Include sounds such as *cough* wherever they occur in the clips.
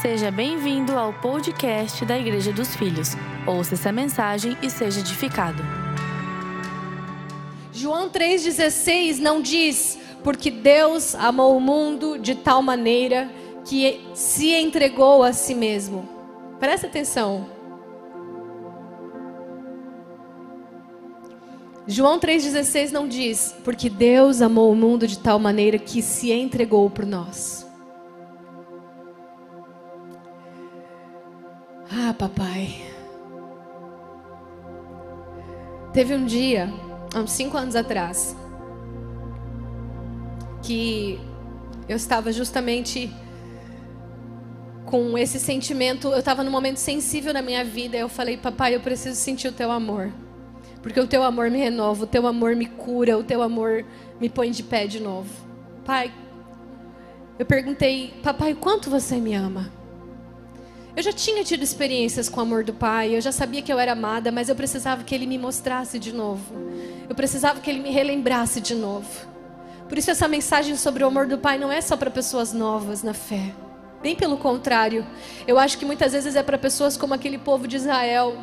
Seja bem-vindo ao podcast da Igreja dos Filhos. Ouça essa mensagem e seja edificado. João 3,16 não diz, porque Deus amou o mundo de tal maneira que se entregou a si mesmo. Presta atenção. João 3,16 não diz, porque Deus amou o mundo de tal maneira que se entregou por nós. Ah, papai. Teve um dia, há uns cinco anos atrás, que eu estava justamente com esse sentimento. Eu estava num momento sensível na minha vida. Eu falei, papai, eu preciso sentir o teu amor. Porque o teu amor me renova, o teu amor me cura, o teu amor me põe de pé de novo. Pai, eu perguntei, papai, quanto você me ama? Eu já tinha tido experiências com o amor do Pai, eu já sabia que eu era amada, mas eu precisava que Ele me mostrasse de novo. Eu precisava que Ele me relembrasse de novo. Por isso, essa mensagem sobre o amor do Pai não é só para pessoas novas na fé. Bem pelo contrário, eu acho que muitas vezes é para pessoas como aquele povo de Israel,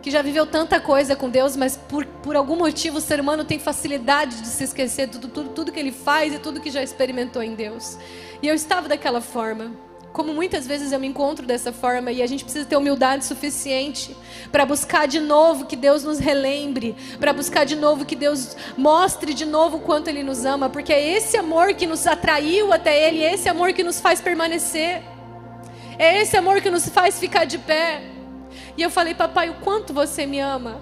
que já viveu tanta coisa com Deus, mas por, por algum motivo o ser humano tem facilidade de se esquecer de tudo, tudo, tudo que ele faz e tudo que já experimentou em Deus. E eu estava daquela forma. Como muitas vezes eu me encontro dessa forma e a gente precisa ter humildade suficiente para buscar de novo que Deus nos relembre, para buscar de novo que Deus mostre de novo o quanto Ele nos ama, porque é esse amor que nos atraiu até Ele, é esse amor que nos faz permanecer, é esse amor que nos faz ficar de pé. E eu falei, papai, o quanto você me ama.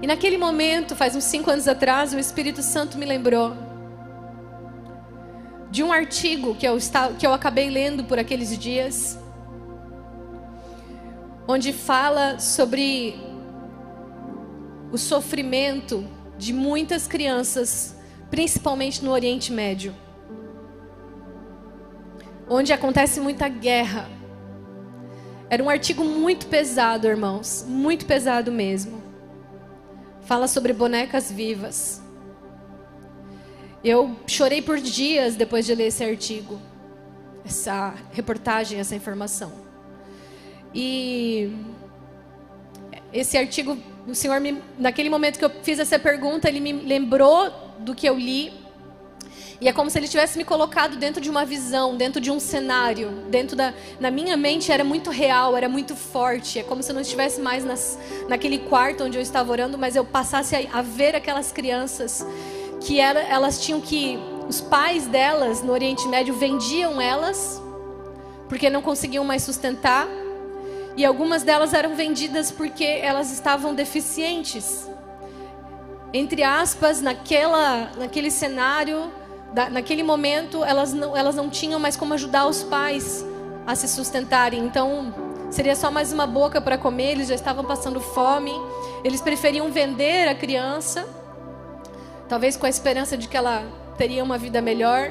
E naquele momento, faz uns cinco anos atrás, o Espírito Santo me lembrou de um artigo que eu, está, que eu acabei lendo por aqueles dias, onde fala sobre o sofrimento de muitas crianças, principalmente no Oriente Médio, onde acontece muita guerra. Era um artigo muito pesado, irmãos, muito pesado mesmo. Fala sobre bonecas vivas. Eu chorei por dias depois de ler esse artigo, essa reportagem, essa informação. E esse artigo, o Senhor me, naquele momento que eu fiz essa pergunta, ele me lembrou do que eu li. E é como se ele tivesse me colocado dentro de uma visão, dentro de um cenário, dentro da na minha mente era muito real, era muito forte. É como se eu não estivesse mais nas, naquele quarto onde eu estava orando, mas eu passasse a, a ver aquelas crianças que era, elas tinham que. Os pais delas no Oriente Médio vendiam elas, porque não conseguiam mais sustentar. E algumas delas eram vendidas porque elas estavam deficientes. Entre aspas, naquela, naquele cenário, da, naquele momento, elas não, elas não tinham mais como ajudar os pais a se sustentarem. Então, seria só mais uma boca para comer, eles já estavam passando fome. Eles preferiam vender a criança Talvez com a esperança de que ela teria uma vida melhor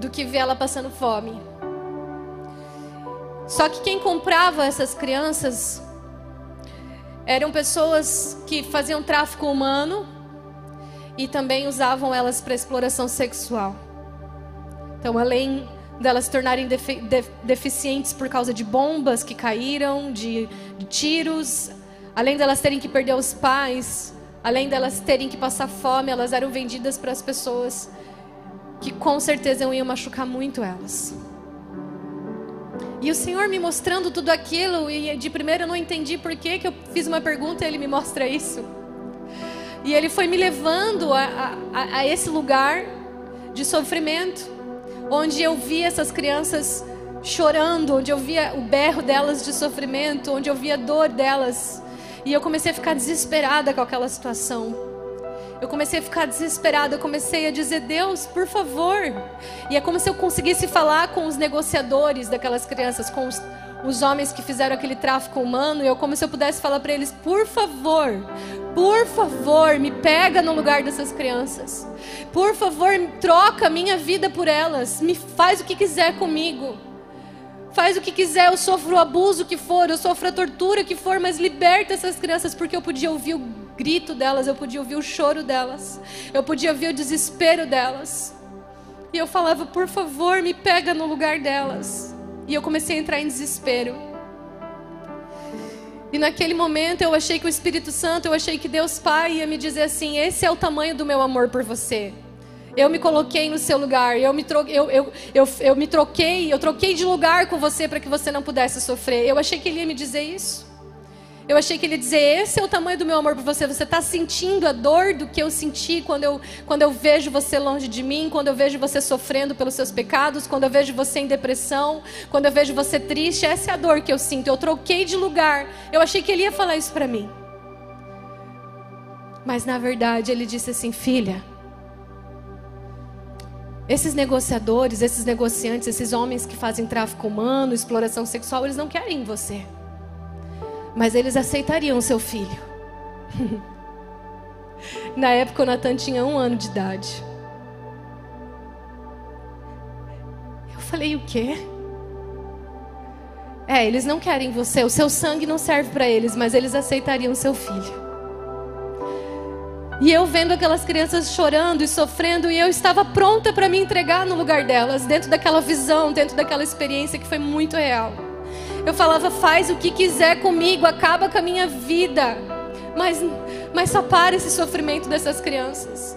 do que ver ela passando fome. Só que quem comprava essas crianças eram pessoas que faziam tráfico humano e também usavam elas para exploração sexual. Então, além delas se tornarem defi deficientes por causa de bombas que caíram, de, de tiros, além delas terem que perder os pais, Além delas terem que passar fome, elas eram vendidas para as pessoas que com certeza iam machucar muito elas. E o Senhor me mostrando tudo aquilo, e de primeiro eu não entendi por que, que eu fiz uma pergunta e Ele me mostra isso. E Ele foi me levando a, a, a esse lugar de sofrimento, onde eu via essas crianças chorando, onde eu via o berro delas de sofrimento, onde eu via a dor delas. E eu comecei a ficar desesperada com aquela situação. Eu comecei a ficar desesperada, eu comecei a dizer: Deus, por favor. E é como se eu conseguisse falar com os negociadores daquelas crianças, com os, os homens que fizeram aquele tráfico humano, e eu como se eu pudesse falar para eles: por favor, por favor, me pega no lugar dessas crianças. Por favor, troca minha vida por elas. Me faz o que quiser comigo faz o que quiser, eu sofro o abuso que for, eu sofro a tortura que for, mas liberta essas crianças, porque eu podia ouvir o grito delas, eu podia ouvir o choro delas, eu podia ouvir o desespero delas. E eu falava, por favor, me pega no lugar delas. E eu comecei a entrar em desespero. E naquele momento eu achei que o Espírito Santo, eu achei que Deus Pai ia me dizer assim: esse é o tamanho do meu amor por você. Eu me coloquei no seu lugar, eu me, tro eu, eu, eu, eu me troquei, eu troquei de lugar com você para que você não pudesse sofrer. Eu achei que ele ia me dizer isso. Eu achei que ele ia dizer: Esse é o tamanho do meu amor por você. Você está sentindo a dor do que eu senti quando eu, quando eu vejo você longe de mim, quando eu vejo você sofrendo pelos seus pecados, quando eu vejo você em depressão, quando eu vejo você triste. Essa é a dor que eu sinto. Eu troquei de lugar. Eu achei que ele ia falar isso para mim. Mas na verdade ele disse assim: Filha. Esses negociadores, esses negociantes, esses homens que fazem tráfico humano, exploração sexual, eles não querem você. Mas eles aceitariam seu filho. *laughs* Na época, o Natan tinha um ano de idade. Eu falei: o quê? É, eles não querem você, o seu sangue não serve para eles, mas eles aceitariam seu filho. E eu vendo aquelas crianças chorando e sofrendo, e eu estava pronta para me entregar no lugar delas, dentro daquela visão, dentro daquela experiência que foi muito real. Eu falava, faz o que quiser comigo, acaba com a minha vida, mas, mas só para esse sofrimento dessas crianças.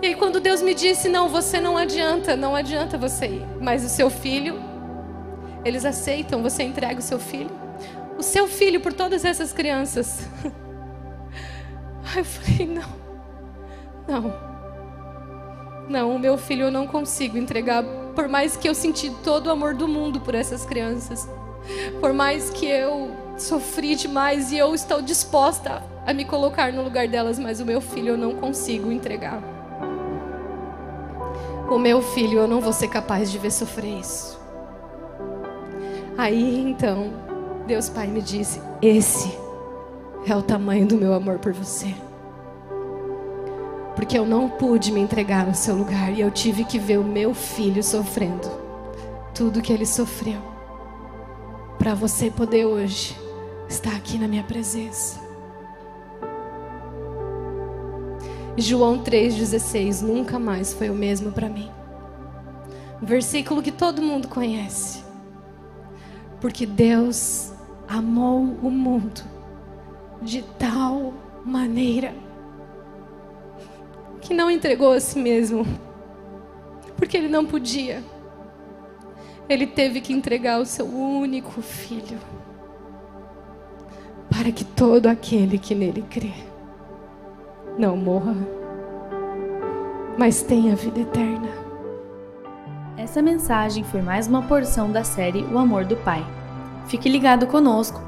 E aí, quando Deus me disse: Não, você não adianta, não adianta você ir, mas o seu filho, eles aceitam, você entrega o seu filho, o seu filho por todas essas crianças. *laughs* Aí *laughs* eu falei: não, não. Não, meu filho eu não consigo entregar, por mais que eu senti todo o amor do mundo por essas crianças. Por mais que eu sofri demais e eu estou disposta a me colocar no lugar delas, mas o meu filho eu não consigo entregar. O meu filho eu não vou ser capaz de ver sofrer isso. Aí então, Deus Pai me disse: Esse é o tamanho do meu amor por você. Porque eu não pude me entregar no seu lugar e eu tive que ver o meu filho sofrendo tudo que ele sofreu. Para você poder hoje estar aqui na minha presença. João 3,16 nunca mais foi o mesmo para mim. Um versículo que todo mundo conhece. Porque Deus amou o mundo de tal maneira que não entregou a si mesmo, porque ele não podia. Ele teve que entregar o seu único filho, para que todo aquele que nele crê não morra, mas tenha vida eterna. Essa mensagem foi mais uma porção da série O Amor do Pai. Fique ligado conosco